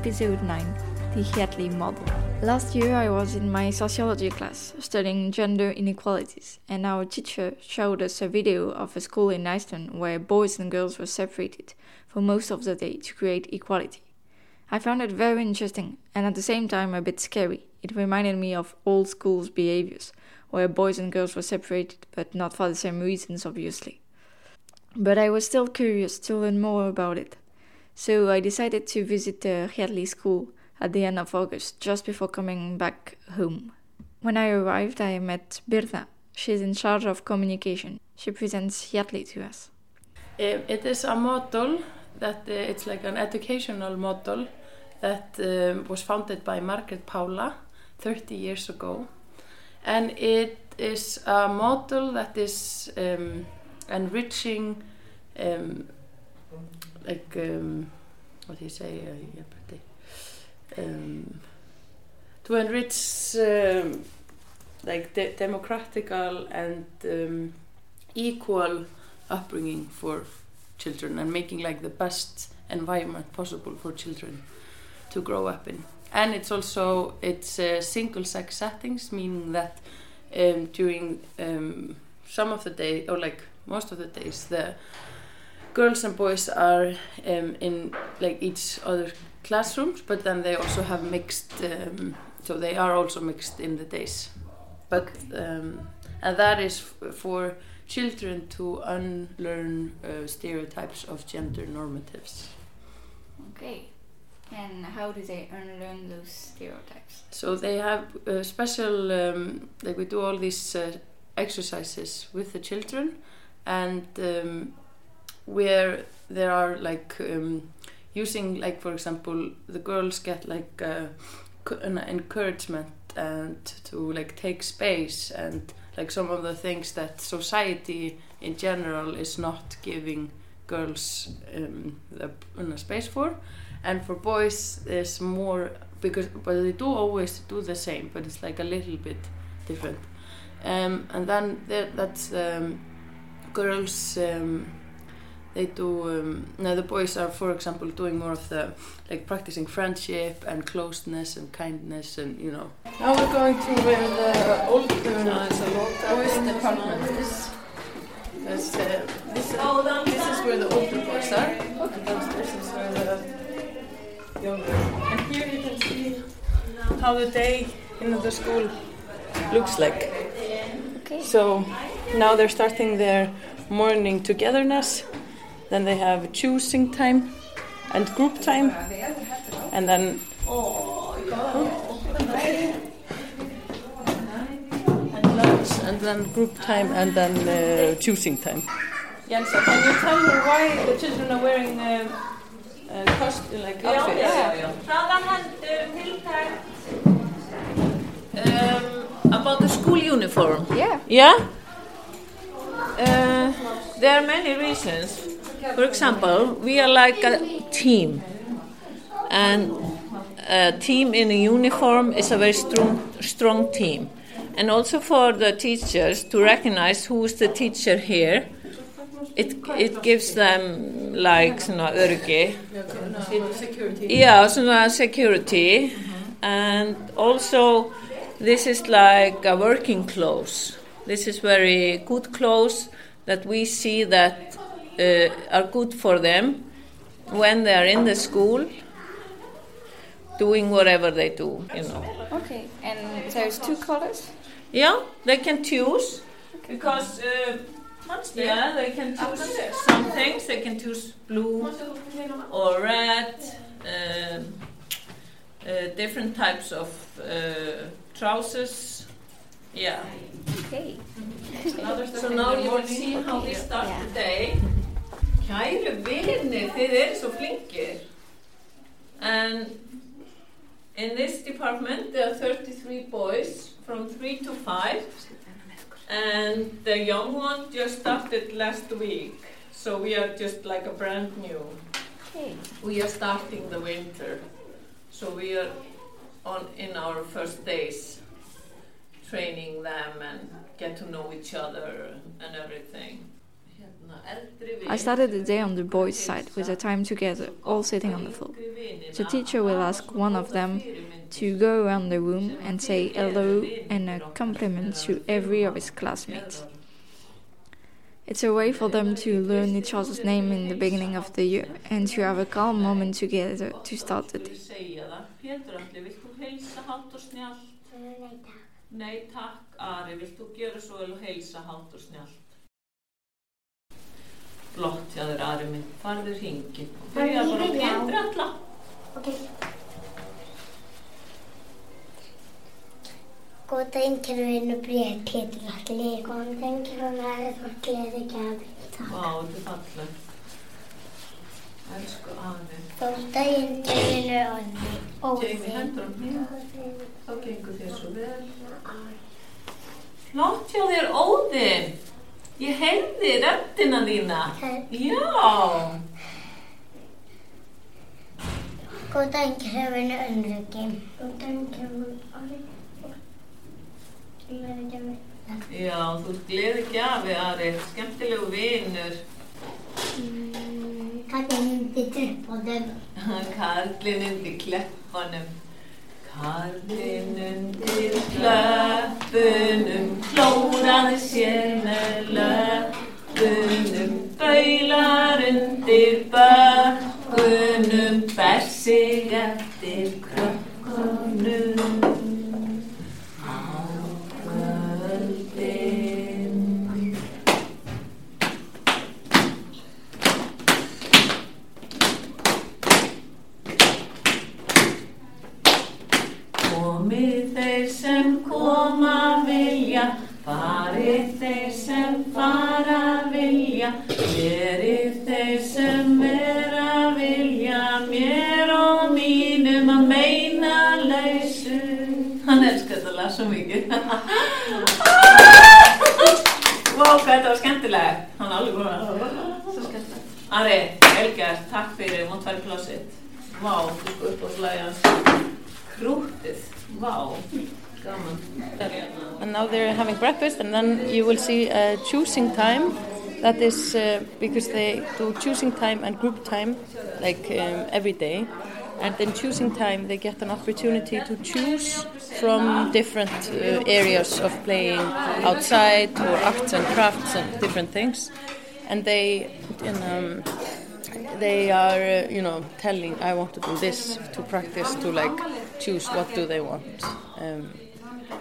Episode 9 The Hjalli Model. Last year, I was in my sociology class studying gender inequalities, and our teacher showed us a video of a school in Iceland where boys and girls were separated for most of the day to create equality. I found it very interesting and at the same time a bit scary. It reminded me of old school's behaviors, where boys and girls were separated but not for the same reasons, obviously. But I was still curious to learn more about it. So I decided to visit the Hjalli school at the end of August, just before coming back home. When I arrived, I met Birna. She's in charge of communication. She presents Hjalli to us. Um, it is a model that uh, it's like an educational model that um, was founded by Margrét Pála 30 years ago. And it is a model that is um, enriching um, like um, what do you say? Uh, um, to enrich um, like de democratical and um, equal upbringing for children and making like the best environment possible for children to grow up in. And it's also it's uh, single sex settings meaning that um, during um, some of the day or like most of the days the girls and boys are um, in like each other classrooms but then they also have mixed um, so they are also mixed in the days but um, and that is for children to unlearn uh, stereotypes of gender normatives Okay. And how do they unlearn those stereotypes? so they have uh, special um, like we do all these uh, exercises with the children and um, where there are like um, using like for example the girls get like uh, an encouragement and to like take space and like some of the things that society in general is not giving girls um, the uh, space for. And for boys there's more because but they do always do the same but it's like a little bit different. Um, and then there, that's um, girls um, they do um, now the boys are for example doing more of the like practicing friendship and closeness and kindness and you know. Now we're going to where the old uh, boys department is. That's, uh, this, uh, this is where the older boys are. And downstairs is where the younger. And here you can see how the day in the school looks like. So now they're starting their morning togetherness then they have choosing time and group time and then and lunch and then group time and then uh, choosing time Jensa, can you tell me why the children are wearing uh, uh, costume like outfits? Um, about the school uniform. Yeah. Yeah? Uh, there are many reasons. For example, we are like a team, and a team in a uniform is a very strong, strong team. And also for the teachers to recognize who is the teacher here, it, it gives them like svona öryggi. Yeah, svona uh, security. And also, this is like a working clothes. This is very good clothes that we see that uh, are good for them when they are in the school doing whatever they do, you know. Okay. And there's two colors? Yeah, they can choose because uh, Yeah, they can choose some things. They can choose blue or red, um, uh, different types of uh, trousers. Yeah. Okay. So now you will see how we start the day. Kæru vinir, þið eru svo flinkir. And in this department there are 33 boys from 3 to 5. And the young one just started last week. So we are just like a brand new. We are starting the winter. So we are on in our first days training them and get to know each other and everything. Hérna, eldri I started the day on the boys' side with a time together, all sitting on the floor. The teacher will ask one of them to go around the room and say hello and a compliment to every of his classmates. It's a way for them to learn each other's name in the beginning of the year and to have a calm moment together to start the day. segja það. Pétur Alli, vilt þú heilsa hátt og snjallt? Nei takk. Ari, vilt þú gera svo vel og heilsa hátt og snjallt? Flott, já þér aðri minn. Farður hringin. Það er bara að petra alla. Ok. Góð daginn, kæru einu bríðar, Petur Alli. Góðan daginn, kæru næri, þú er gleðið gæði. Takk. Vá, þetta er fallið. Elsku aðri. Góð daginn, kæru einu aðri. Jamie, hendur hann hér. Þá gengur þér svo vel. Flott, já þér óðinn. Ég heyrði röndina þína. Já. Góðan kefinu önruki. Góðan kefinu önruki. Já, þú ert gleði gjafi, Ari. Skemmtilegu vinnur. Kallin undir klippanum. Kallin undir klippanum. Harfinn undir klöpunum klóraði sér með löpunum Böylar undir bökunum bær sig eftir kröpunum fara vilja, verið þeir sem vera vilja, mér og mínum að meina lausu. Hann elskar þetta lag svo mikið. Vá, hvað þetta var skemmtilegt. Hann er alveg góð. Svo skemmtilegt. Ari, Elgar, takk fyrir, í klósitt. Vá, þú sko upp á slagi hans. They're having breakfast, and then you will see uh, choosing time. That is uh, because they do choosing time and group time like um, every day. And in choosing time, they get an opportunity to choose from different uh, areas of playing outside or arts and crafts and different things. And they, they are, uh, you know, telling, I want to do this to practice to like choose what do they want. Um,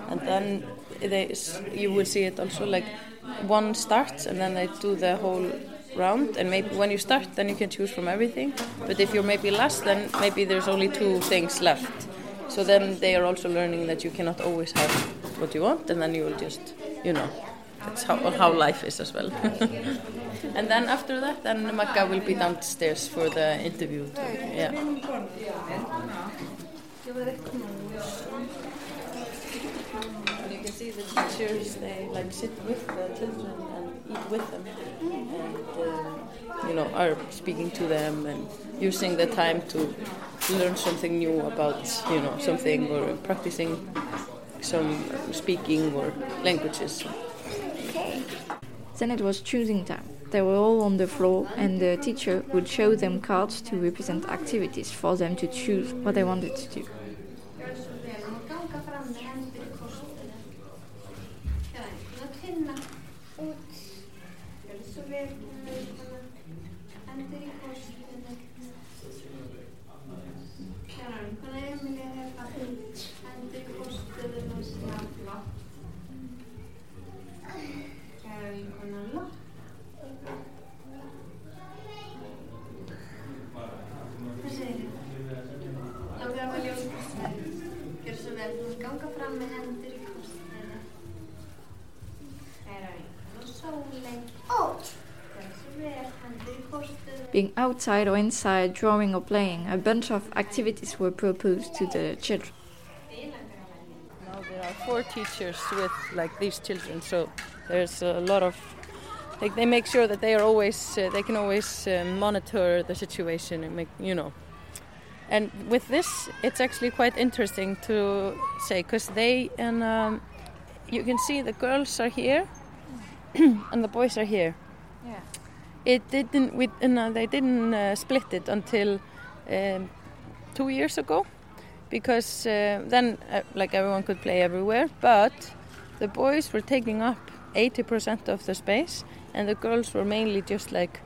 and then they, you will see it also like one starts and then they do the whole round. And maybe when you start then you can choose from everything. But if you're maybe last then maybe there's only two things left. So then they are also learning that you cannot always have what you want and then you will just you know that's how, how life is as well. And then after that then Magga will be downstairs for the interview. Too. yeah And you can see the teachers, they like sit with the children and eat with them, and um, you know are speaking to them and using the time to learn something new about you know something or practicing some speaking or languages. Okay. Then it was choosing time. They were all on the floor, and the teacher would show them cards to represent activities for them to choose what they wanted to do. Outside or inside, drawing or playing. A bunch of activities were proposed to the children. Now there are four teachers with like these children, so there's a lot of they make sure that they are always uh, they can always uh, monitor the situation and make you know. And with this, it's actually quite interesting to say because they and um, you can see the girls are here and the boys are here. It didn't. We, no, they didn't uh, split it until um, two years ago, because uh, then uh, like everyone could play everywhere. But the boys were taking up 80% of the space, and the girls were mainly just like,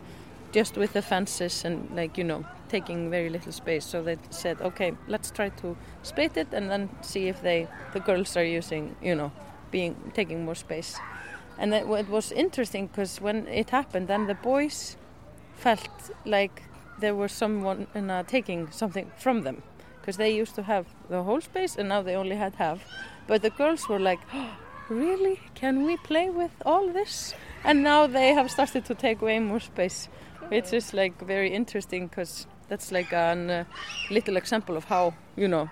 just with the fences and like you know taking very little space. So they said, okay, let's try to split it and then see if they the girls are using you know being taking more space. And that, it was interesting because when it happened, then the boys felt like there was someone uh, taking something from them because they used to have the whole space and now they only had half. But the girls were like, oh, really? Can we play with all this? And now they have started to take way more space, which is like very interesting because that's like a uh, little example of how, you know,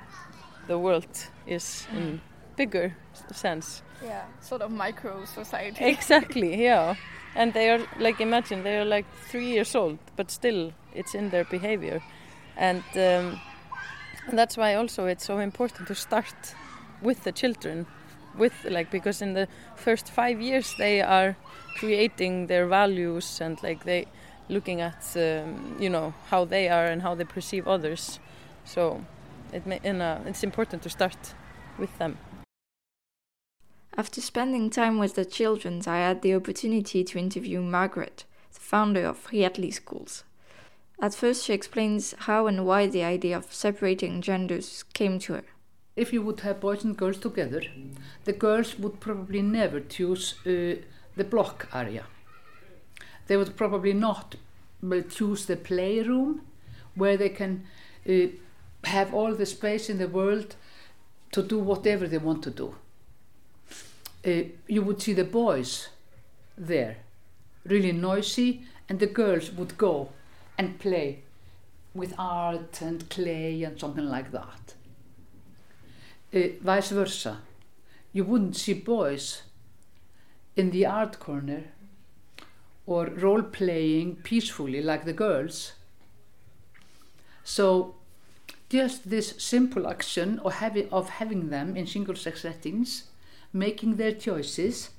the world is bigger sense. Yeah, sort of micro society. Exactly, yeah. And they are like imagine they are like three years old, but still it's in their behavior, and um, that's why also it's so important to start with the children, with like because in the first five years they are creating their values and like they looking at um, you know how they are and how they perceive others. So it may, in a, it's important to start with them. After spending time with the children, I had the opportunity to interview Margaret, the founder of Hjalli Schools. At first, she explains how and why the idea of separating genders came to her. If you would have boys and girls together, the girls would probably never choose uh, the block area. They would probably not choose the playroom where they can uh, have all the space in the world to do whatever they want to do uh, you would see the boys there, really noisy, and the girls would go and play with art and clay and something like that. Uh, vice versa, you wouldn't see boys in the art corner or role playing peacefully like the girls. So, just this simple action of having, of having them in single sex settings making their choices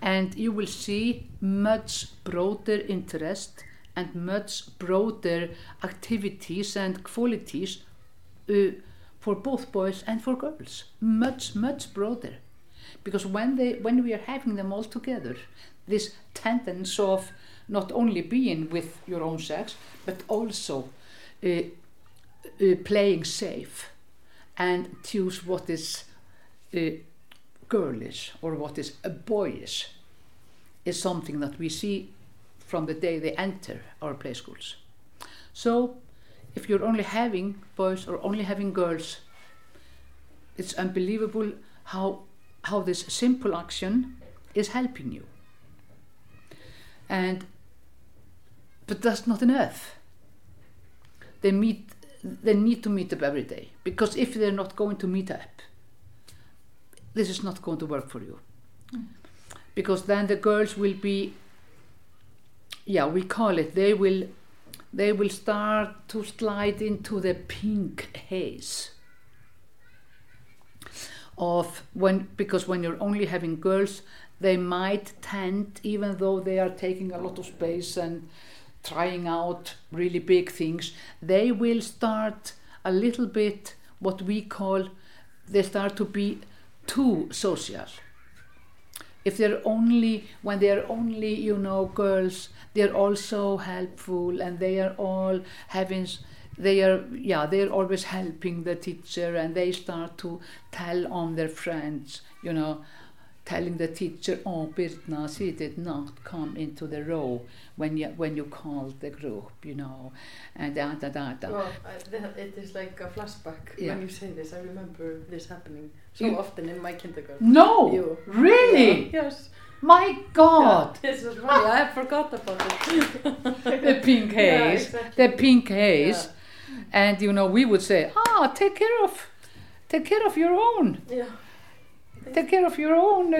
and you will see much broader interest and much broader activities and qualities uh, for both boys and for girls. Much much broader. Because when they when we are having them all together this tendency of not only being with your own sex but also uh, uh, playing safe and choose what is uh, girlish or what is a boyish is something that we see from the day they enter our play schools. So if you're only having boys or only having girls, it's unbelievable how how this simple action is helping you. And but that's not enough. They meet they need to meet up every day because if they're not going to meet up, this is not going to work for you. Mm. Because then the girls will be, yeah, we call it, they will, they will start to slide into the pink haze of when, because when you're only having girls, they might tend, even though they are taking a lot of space and trying out really big things, they will start a little bit what we call, they start to be too social. If they're only, when they're only, you know, girls, they're also helpful and they are all having, they are, yeah, they're always helping the teacher and they start to tell on their friends, you know, telling the teacher, oh, Birna, she did not come into the row when you, when you called the group, you know, and da da da da. Well, I, it is like a flashback yeah. when you say this. I remember this happening so you, often in my kindergarten. No, you. really? Yeah. Yes. My God! This was funny. I forgot about it. the pink Yeah, haze, exactly. the pink haze, and you know we would say, ah, take care of, take care of your own, Yeah. Take care of your own, uh,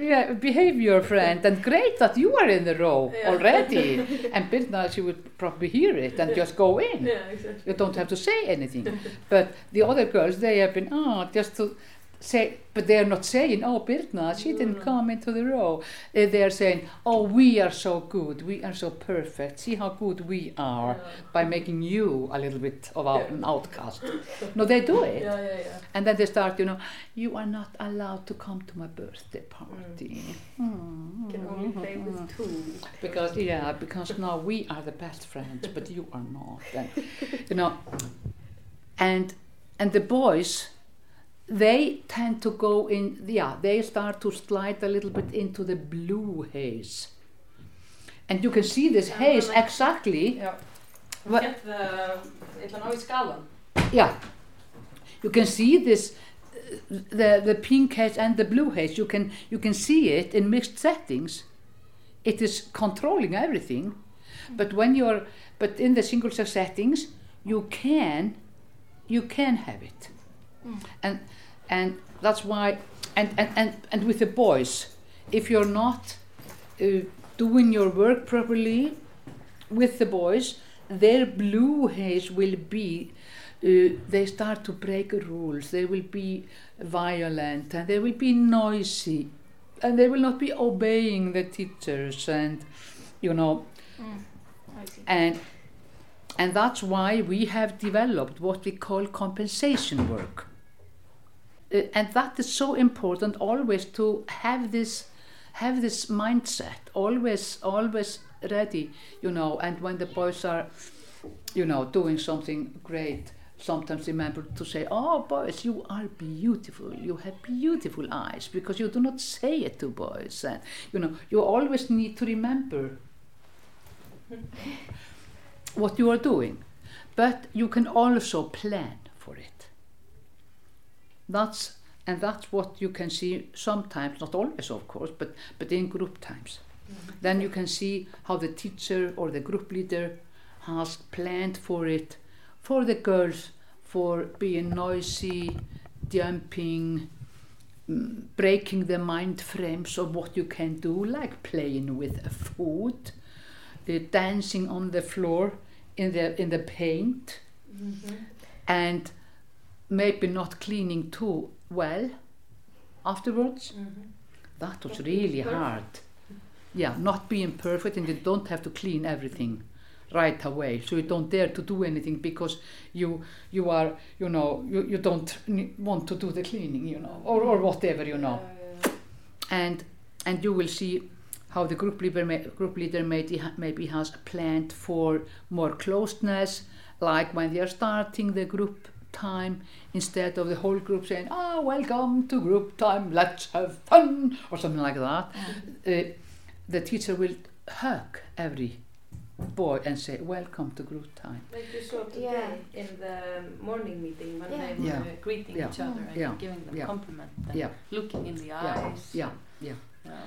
yeah, behavior, friend, and great that you are in the row Yeah. already. and Birna, she would probably hear it and just go in. Yeah, exactly. You don't have to say anything. but the other girls, they have been, ah, just to say, but they are not saying, oh, Birna, she didn't come into the row. They are saying, oh, we are so good, we are so perfect. See how good we are by making you a little bit of out, an outcast. no, they do it. Yeah, yeah, yeah. And then they start, you know, you are not allowed to come to my birthday party. Mm. Can only play with two. Because yeah, because now we are the best friends, but you are not. And, you know, and and the boys, they tend to go in. Yeah, they start to slide a little bit into the blue haze, and you can see this haze exactly. Yeah. What- Get the, ég ætla að ná í skalan. Yeah, you can see this. The, the pink haze and the blue haze you can you can see it in mixed settings it is controlling everything but when you're but in the single sex settings you can you can have it and and that's why and and, and, and with the boys if you're not uh, doing your work properly with the boys their blue haze will be uh, they start to break rules. They will be violent and they will be noisy and they will not be obeying the teachers and you know. And and that's why we have developed what we call compensation work Uh, and that is so important always to have this have this mindset always always ready you know and when the boys are you know doing something great sometimes remember to say oh boys you are beautiful. You have beautiful eyes because you do not say it to boys. And you know you always need to remember what you are doing. But you can also plan that's and that's what you can see sometimes not always of course but but in group times. Then you can see how the teacher or the group leader has planned for it for the girls for being noisy jumping mm, breaking the mind frames of what you can do like playing with a food uh, dancing on the floor in the in the paint. And maybe not cleaning too well afterwards. That was Not really hard. Yeah, not being perfect, and you don't have to clean everything right away. So you don't dare to do anything because you you are you know you, you don't want to do the cleaning, you know, or, or whatever, you know. And and you will see how the group leader may, group leader maybe maybe has planned for more closeness, like when they are starting the group time instead of the whole group saying, "Ah, welcome to group time, let's have fun," or something like that. Uh, the teacher will hug every boy and say, "Welcome to group time." Like you saw today in the morning meeting when Yeah. they were Yeah. greeting Yeah. each other and Yeah. giving them Yeah. compliment and Yeah. looking in the Yeah. eyes. Yeah, yeah. Yeah.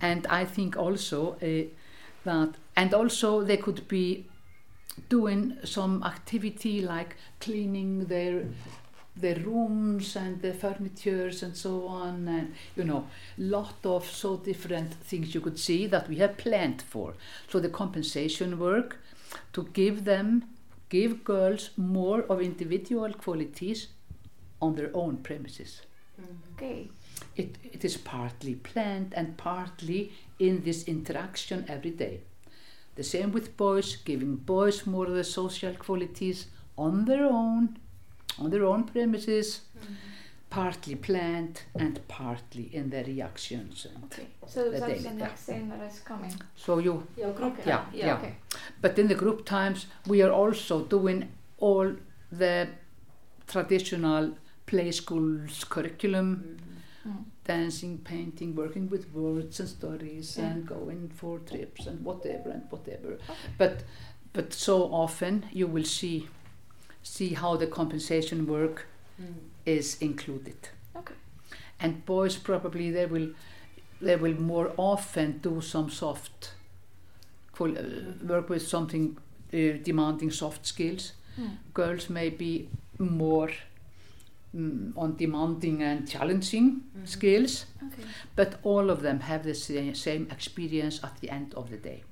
And I think also uh, that, and also they could be doing some activity like cleaning their their rooms and the furnitures and so on and you know lot of so different things you could see that we have planned for so the compensation work to give them give girls more of individual qualities on their own premises Okay. it, it is partly planned and partly in this interaction every day. The same with boys, giving boys more of the social qualities on their own, on their own premises, partly planned and partly in their reactions. And Okay. So that's the yeah. next thing that is coming. So you, Yeah, group Okay. yeah, time. yeah. Okay. But in the group times, we are also doing all the traditional play schools curriculum, Mm. Dancing, painting, working with words and stories, Yeah. and going for trips and whatever and whatever. But but so often you will see see how the compensation work Mm. is included. Okay. And boys probably they will they will more often do some soft, uh, work with something uh, demanding soft skills. Mm. Girls may be more mm, on demanding and challenging skills, Okay. but all of them have the sa- same experience at the end of the day.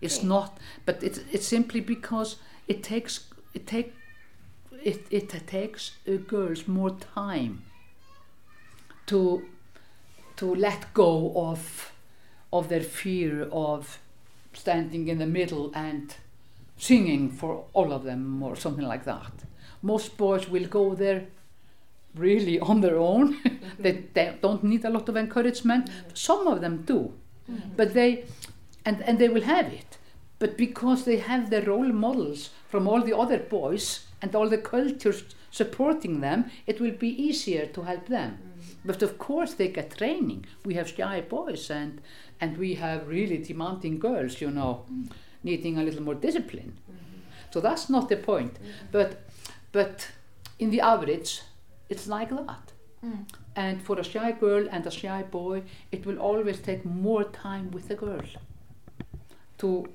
It's Okay. not, but it's it's simply because it takes it take it it takes uh, girls more time to to let go of of their fear of standing in the middle and singing for all of them or something like that. Most boys will go there really on their own. they, they don't need a lot of encouragement. Some of them do, but they and and they will have it. But because they have their role models from all the other boys and all the cultures supporting them, it will be easier to help them. But of course, they get training. We have shy boys and and we have really demanding girls, you know, needing a little more discipline. So that's not the point. But but in the average, it's like that. Mm. And for a shy girl and a shy boy, it will always take more time with the girl to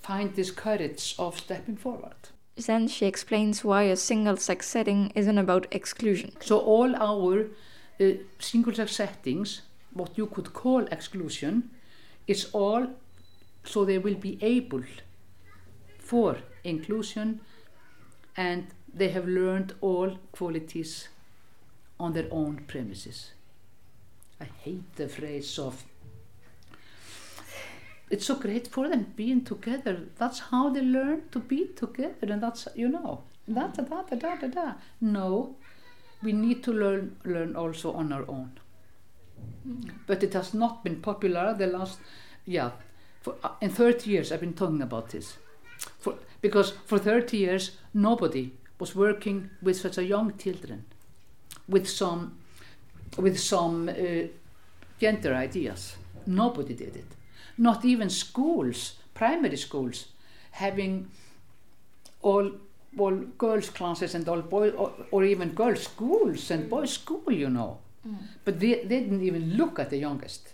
find this courage of stepping forward. Then she explains why a single sex setting isn't about exclusion. So all our uh, single sex settings, what you could call exclusion, is all so they will be able for inclusion and they have learned all qualities on their own premises. I hate the phrase of it's so great for them being together. That's how they learn to be together, and that's you know da da da da da da. da. No, we need to learn learn also on our own. But it has not been popular the last, yeah, for uh, in 30 years I've been talking about this, for because for 30 years nobody was working with such a young children, with some, with some uh, gender ideas. Nobody did it. Not even schools, primary schools, having all all girls classes and all boys or, or even girls schools and boys school you know. Mm. But they, they didn't even look at the youngest.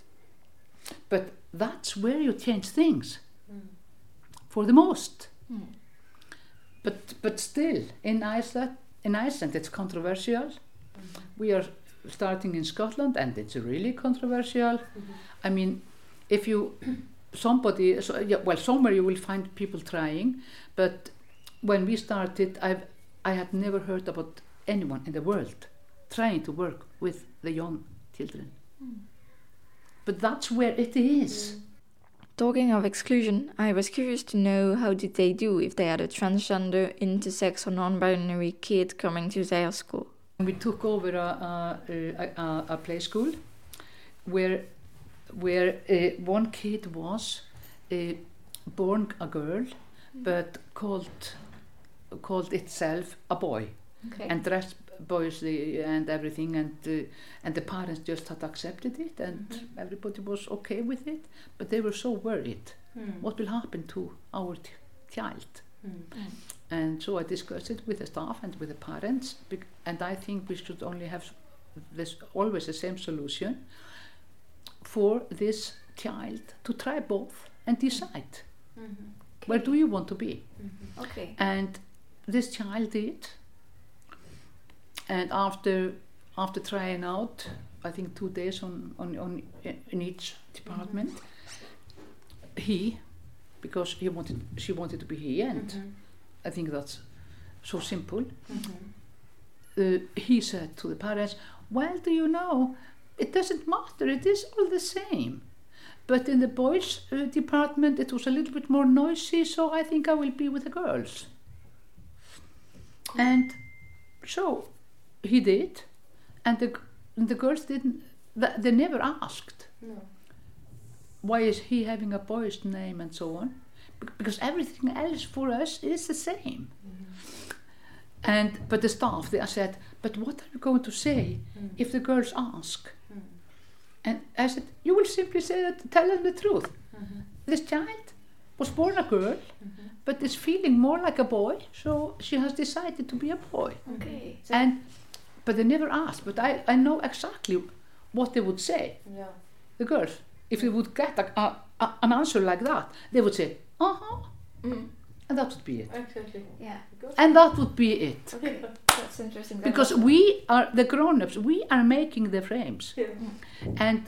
But that's where you change things. Mm. For the most mm. But but still in Iceland in Iceland it's controversial. We are starting in Scotland and it's really controversial. I mean if you somebody so, yeah, well somewhere you will find people trying but when we started I've I had never heard about anyone in the world trying to work with the young children. But that's where it is Talking of exclusion, I was curious to know how did they do if they had a transgender, intersex, or non-binary kid coming to their school. we took over a, a, a, a, play school where where uh, one kid was uh, born a girl but called called itself a boy Okay. and dressed boyishly and everything and uh, and the parents just had accepted it and everybody was okay with it but they were so worried. Hmm. what will happen to our child? And so I discussed it with the staff and with the parents and I think we should only have this always the same solution for this child to try both and decide. Where do you want to be? Okay. and this child did and after after trying out I think two days on, on, on in each department he because he wanted she wanted to be he and I think that's so simple. Uh, he said to the parents well do you know it doesn't matter it is all the same. But in the boys uh, department it was a little bit more noisy so I think I will be with the girls. And so he did and the, g- the girls didn't they never asked. No. why is he having a boy's name and so on? Because everything else for us is the same. Mm-hmm. And but the staff they said but what are you going to say mm-hmm. if the girls ask? Mm-hmm. And I said you will simply say that tell them the truth. This child was born a girl but is feeling more like a boy so she has decided to be a boy. Okay. and but they never asked but I, I know exactly what they would say Yeah. the girls. If they would get a, a, a- an answer like that, they would say, uh huh. And that would be it. Exactly. Yeah. And that would be it. Okay, that's interesting. That Because was- we are the grown-ups, we are making the frames. And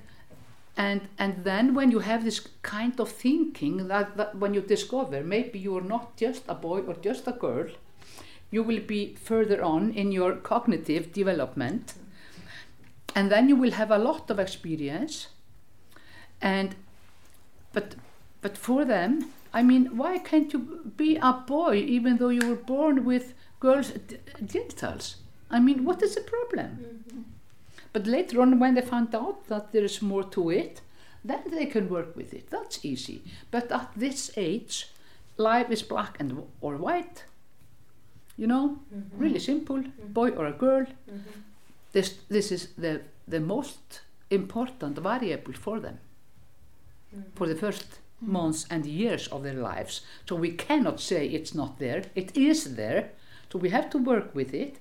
and and then when you have this kind of thinking that, that when you discover maybe you are not just a boy or just a girl, you will be further on in your cognitive development. And then you will have a lot of experience. And but but for them, I mean, why can't you be a boy even though you were born with girls' genitals? I mean, what is the problem? Mm-hmm. But later on, when they found out that there is more to it, then they can work with it. That's easy. But at this age, life is black and or white. You know, really simple, boy or a girl. This this is the the most important variable for them for the first months and years of their lives. So we cannot say it's not there. It is there. So we have to work with it.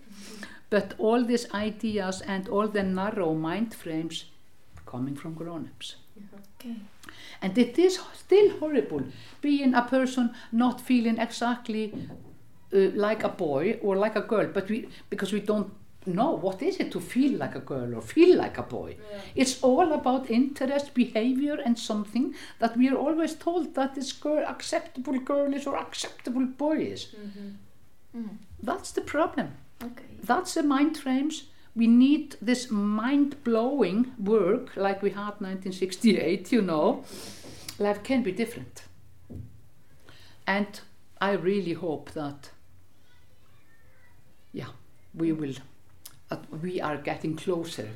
But all these ideas and all the narrow mind frames coming from grown-ups. Okay. And it is still horrible being a person not feeling exactly like a boy or like a girl, but we because we don't know what is it to feel like a girl or feel like a boy. It's all about interest, behavior, and something that we are always told that is girl acceptable girlish or acceptable boyish. That's the problem. Okay. That's the mind frames. We need this mind blowing work like we had 1968, you know. Life can be different. And I really hope that, yeah, we will, that we are getting closer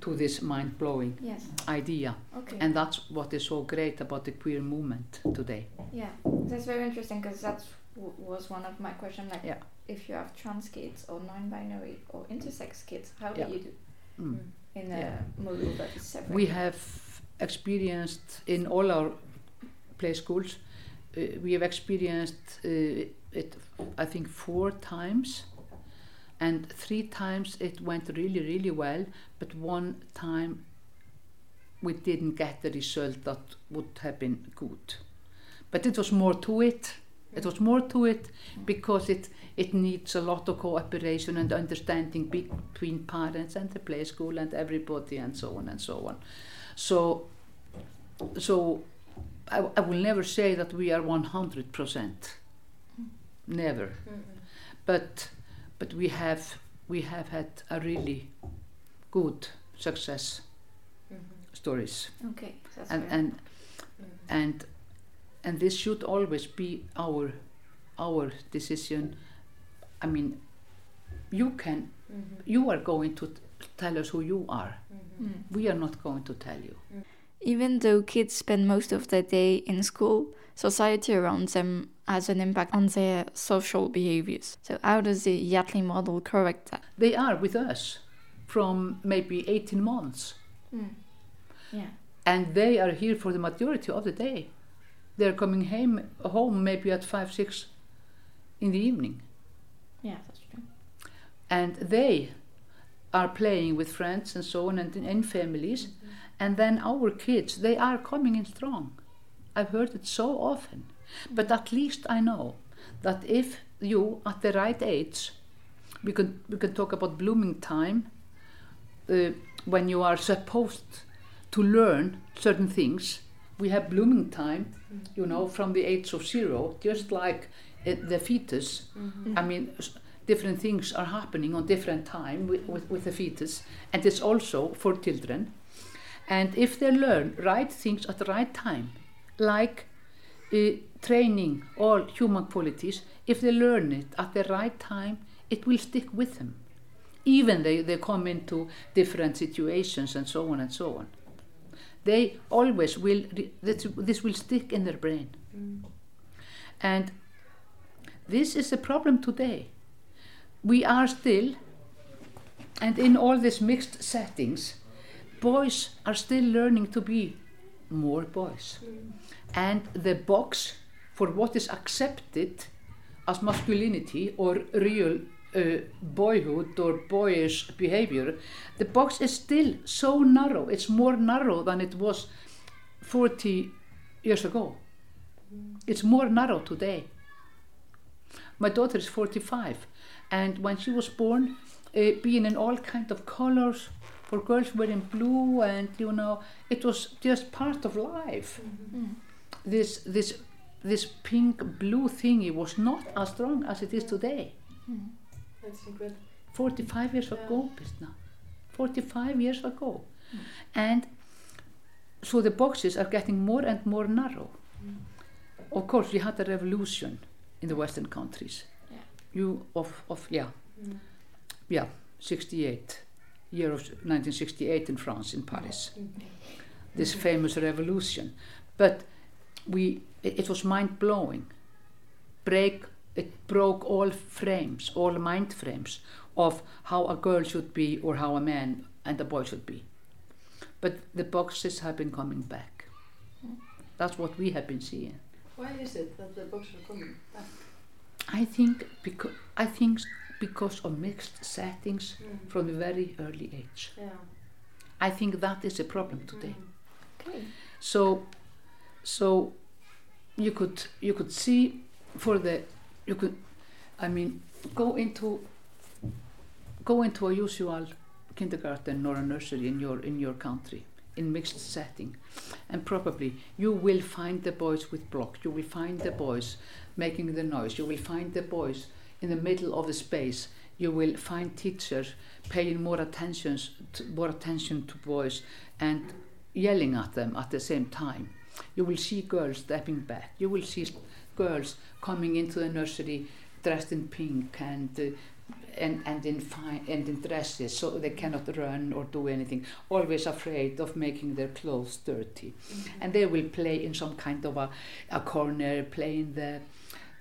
to this mind blowing Yes. idea. Okay. And that's what is so great about the queer movement today. Yeah, that's very interesting because that w- was one of my questions. Like, Yeah. if you have trans kids or non-binary or intersex kids, how Yeah. do you do Mm. in a Yeah. module that is separate? We have experienced in all our play schools, uh, we have experienced uh, it, I think, four times. And three times it went really, really well, but one time we didn't get the result that would have been good. But it was more to it. It was more to it because it, it needs a lot of cooperation and understanding be- between parents and the play school and everybody and so on and so on. So, so I, I will never say that we are 100%. Never. But, but we have we have had a really good success mm-hmm. stories. Okay, that's and very- and mm-hmm. and and this should always be our our decision. I mean, you can mm-hmm. you are going to t- tell us who you are. Mm. We are not going to tell you. Mm. Even though kids spend most of their day in school, society around them has an impact on their social behaviors. So, how does the Hjalli model correct that? They are with us from maybe 18 months. Hmm. Yeah. and they are here for the majority of the day. They're coming home, home maybe at five, six in the evening, Yeah, that's true. and they are playing with friends and so on, and in, in families. Mm-hmm. And then our kids, they are coming in strong. I've heard it so often, but at least I know that if you, at the right age, we can we can talk about blooming time, uh, when you are supposed to learn certain things. We have blooming time, you know, from the age of zero, just like uh, the fetus. I mean, different things are happening on different time with, with, with the fetus, and it's also for children. And if they learn right things at the right time, like uh, training all human qualities, if they learn it at the right time, it will stick with them. Even they, they come into different situations and so on and so on. They always will, this, this will stick in their brain. Mm. And this is a problem today. We are still, and in all these mixed settings, boys are still learning to be more boys. Mm. And the box for what is accepted as masculinity or real uh, boyhood or boyish behavior, the box is still so narrow. It's more narrow than it was 40 years ago. It's more narrow today. My daughter is 45, and when she was born, uh, being in all kind of colors, for girls wearing blue, and you know, it was just part of life. This this this pink blue thingy was not as strong as it is today. That's incredible. 45 years ago, Birna. 45 years ago. And so the boxes are getting more and more narrow. Of course, we had a revolution in the Western countries. Yeah. You, of, of yeah, yeah, 68, year of 1968 in France, in Paris. This famous revolution. But we, it, it was mind blowing. Break, it broke all frames, all mind frames of how a girl should be or how a man and a boy should be. But the boxes have been coming back. That's what we have been seeing. Why is it that the books are coming back? I think because I think s- because of mixed settings Mm. from a very early age. Yeah. I think that is a problem today. Okay. So, so you could you could see for the you could, I mean, go into go into a usual kindergarten or a nursery in your in your country in mixed setting, and probably you will find the boys with block. You will find the boys making the noise. You will find the boys in the middle of the space. You will find teachers paying more attention to, more attention to boys and yelling at them at the same time. You will see girls stepping back. You will see girls coming into the nursery dressed in pink and uh, and, and in fine and in dresses so they cannot run or do anything always afraid of making their clothes dirty mm -hmm. and they will play in some kind of a, a corner playing the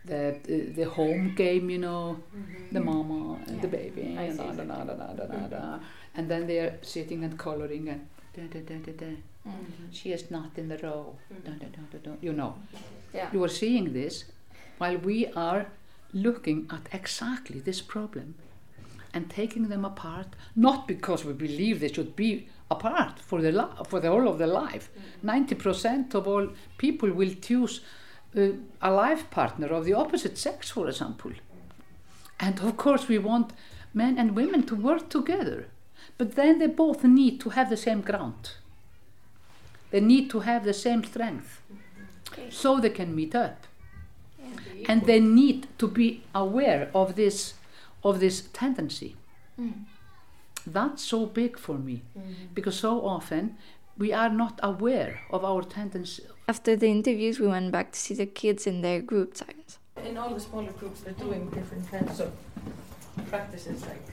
the, the home game, you know, mm -hmm. the mama and yeah. the baby, and, da, da, da, da, da, da, da. and then they are sitting and coloring and da, da, da, da, da. She is not in the row, da, da, da, da. you know. Yeah. You are seeing this while we are looking at exactly this problem and taking them apart, not because we believe they should be apart for the for the whole of their life. Ninety percent of all people will choose uh, a life partner of the opposite sex, for example. And of course, we want men and women to work together, but then they both need to have the same ground. They need to have the same strength, so they can meet up. And they need to be aware of this of this tendency. Mm. That's so big for me mm-hmm. because so often we are not aware of our tendency. After the interviews, we went back to see the kids in their group times. In all the smaller groups, they're doing different kinds of practices. Like,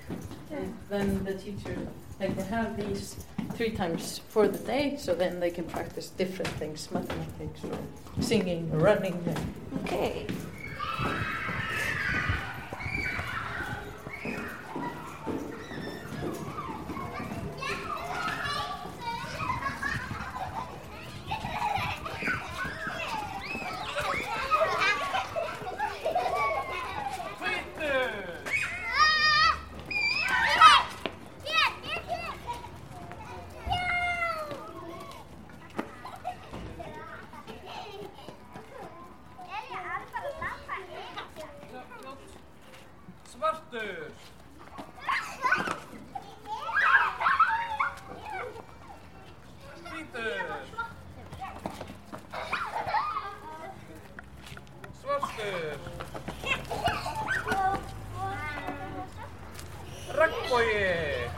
and then the teacher, like, they have these three times for the day, so then they can practice different things, mathematics or singing or running. Okay. Svartur! Hvítur! Svartur! Regnbogi!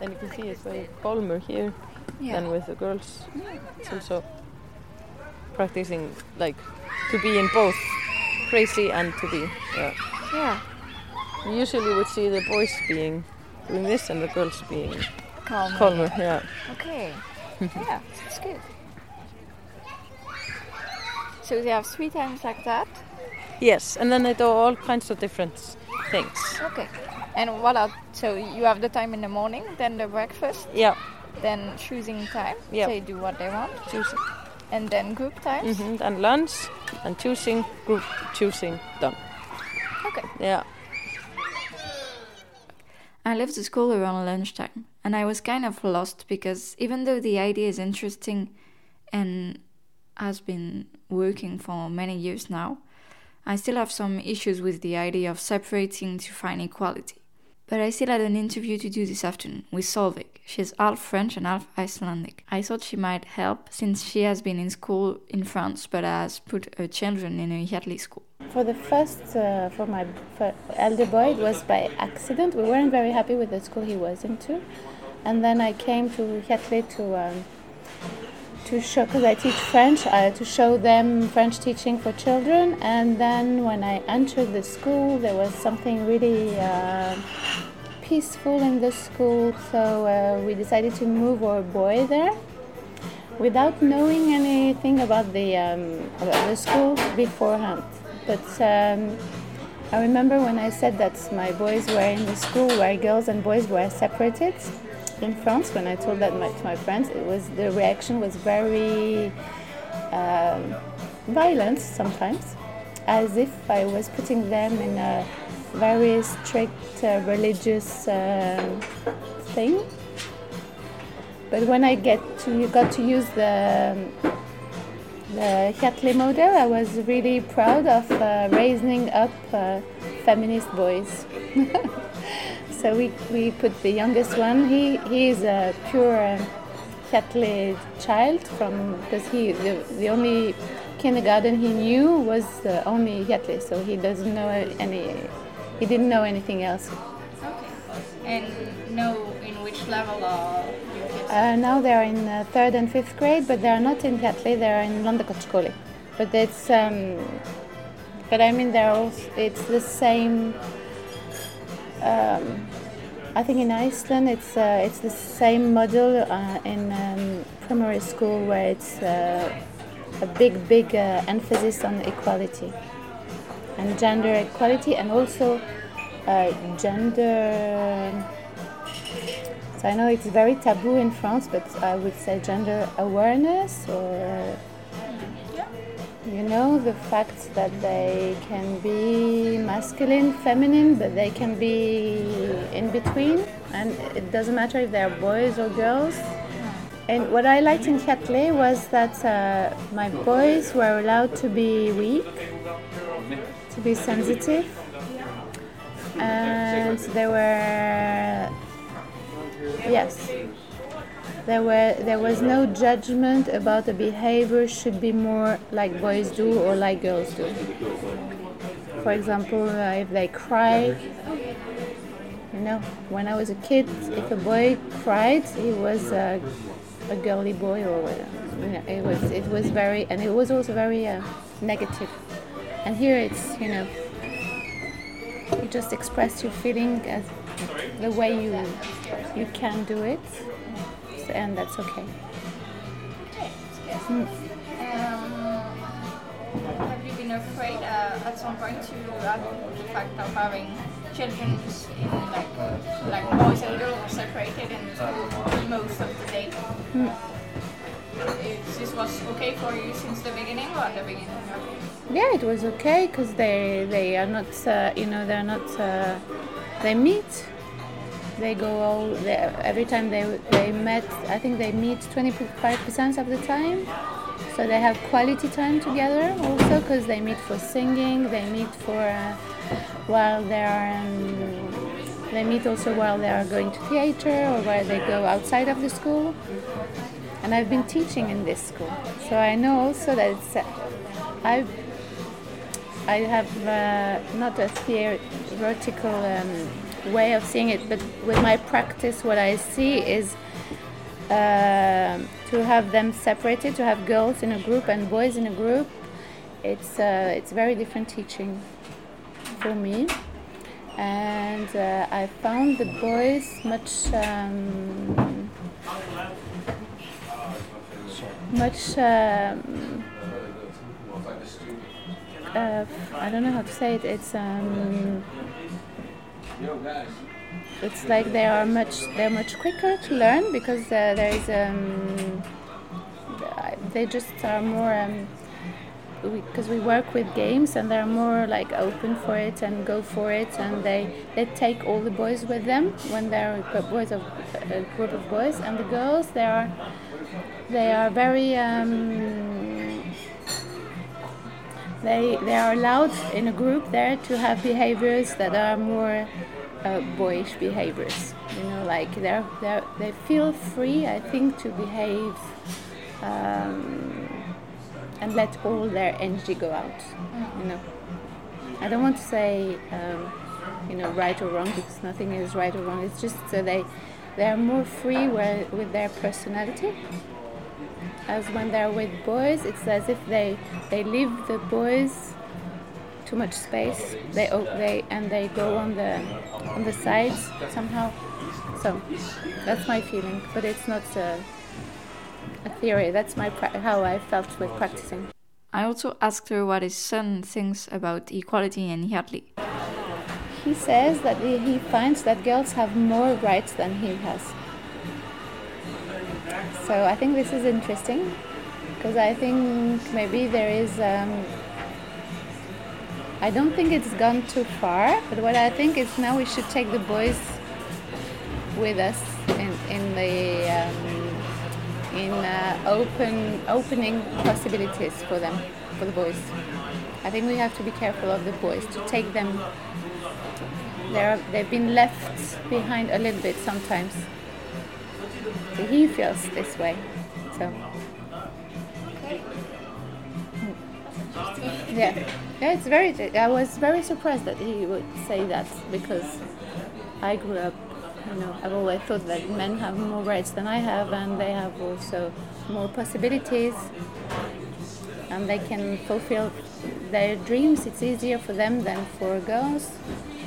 And you can see it's very calmer here Yeah. than with the girls. It's also practicing like to be in both crazy and to be yeah. Yeah. You usually would see the boys being doing this and the girls being Calmer. calmer yeah. Okay. yeah, it's good. So they have three times like that? Yes, and then they do all kinds of different things. Okay. And what are so you have the time in the morning, then the breakfast, Yeah. then choosing time. Yeah. They do what they want. Choosing. And then group times. hmm And lunch and choosing, group choosing, done. Okay. Yeah. I left the school around lunchtime, and I was kind of lost because even though the idea is interesting and has been working for many years now, I still have some issues with the idea of separating to find equality. But I still had an interview to do this afternoon with Solveig. She's half French and half Icelandic. I thought she might help since she has been in school in France but has put her children in a Hjalli school. For the first, uh, for my f- elder boy, it was by accident. We weren't very happy with the school he was into, and then I came to Hjalli to um, to show because I teach French, uh, to show them French teaching for children. And then when I entered the school, there was something really uh, peaceful in the school, so uh, we decided to move our boy there without knowing anything about the um, about the school beforehand. But um, I remember when I said that my boys were in the school where girls and boys were separated in France. When I told that to my friends, it was the reaction was very um, violent sometimes, as if I was putting them in a very strict uh, religious um thing. But when I get to got to use the the Hjalli model, I was really proud of uh, raising up uh, feminist boys. so we, we put the youngest one. He he is a pure Hjalli child from because he the, the only kindergarten he knew was uh, only Hjalli, so he doesn't know any. He didn't know anything else. And know in which level are your kids? Uh, now they are in uh, third and fifth grade, but they are not in Hjalli. They are in Landakotsskóli. But it's, um, but I mean, they're also, it's the same. Um, I think in Iceland, it's uh, it's the same model uh, in um, primary school where it's uh, a big, big uh, emphasis on equality and gender equality, and also uh, gender. So I know it's very taboo in France, but I would say gender awareness or you know the fact that they can be masculine, feminine, but they can be in between, and it doesn't matter if they're boys or girls. And what I liked in Hjalli was that uh, my boys were allowed to be weak, to be sensitive, and they were yes there were there was no judgment about the behavior should be more like boys do or like girls do. For example uh, if they cry you know when i was a kid if a boy cried he was a, a girly boy or know, it was it was very and it was also very uh, negative. And here it's you know you just express your feeling as the way you you can do it and that's okay Mm. Um, have you been afraid uh, at some point to have the fact of having children in like like boys and girls separated in the school most of the day? Mm. Is this was okay for you since the beginning or at the beginning? yeah it was okay because they they are not uh, you know they're not uh, they meet they go all they, every time they they met i think they meet 25% of the time. So they have quality time together also because they meet for singing they meet for uh, while they are um, they meet also while they are going to theater or while they go outside of the school. And i've been teaching in this school. So i know also that it's uh, i've I have uh, not a theoretical um, way of seeing it, but with my practice, what I see is uh, to have them separated, to have girls in a group and boys in a group. It's uh, it's very different teaching for me, and uh, I found the boys much. Um, much um, uh, I don't know how to say it. It's um, it's like they are much they're much quicker to learn because uh, there is um, they just are more um, because we, we, work with games and they're more like open for it and go for it and they they take all the boys with them when they're boys of a group of boys and the girls they are they are very um, they they are allowed in a group there to have behaviors that are more uh, boyish behaviors you know like they're, they're they feel free i think to behave um, and let all their energy go out. You know, I don't want to say um, you know right or wrong because nothing is right or wrong. It's just so they they are more free where, with their personality. As when they're with boys, it's as if they they leave the boys too much space. They they and they go on the on the sides somehow. So that's my feeling, but it's not. Uh, a theory. That's my how I felt with practicing. I also asked her what his son thinks about equality in Hjalli. He says that he finds that girls have more rights than he has. So I think this is interesting because I think maybe there is. Um, I don't think it's gone too far, but what I think is now we should take the boys with us in, in the um, in uh, open opening possibilities for them, for the boys. I think we have to be careful of the boys to take them. They're, they've been left behind a little bit sometimes. He feels this way. So. Yeah, yeah. It's very. I was very surprised that he would say that because I grew up you know, I've always thought that men have more rights than I have, and they have also more possibilities, and they can fulfill their dreams. It's easier for them than for girls,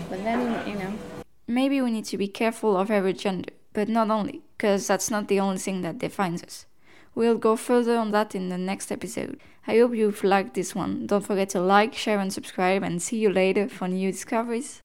but then, you know. Maybe we need to be careful of every gender, but not only, because that's not the only thing that defines us. We'll go further on that in the next episode. I hope you've liked this one. Don't forget to like, share, and subscribe, and see you later for new discoveries.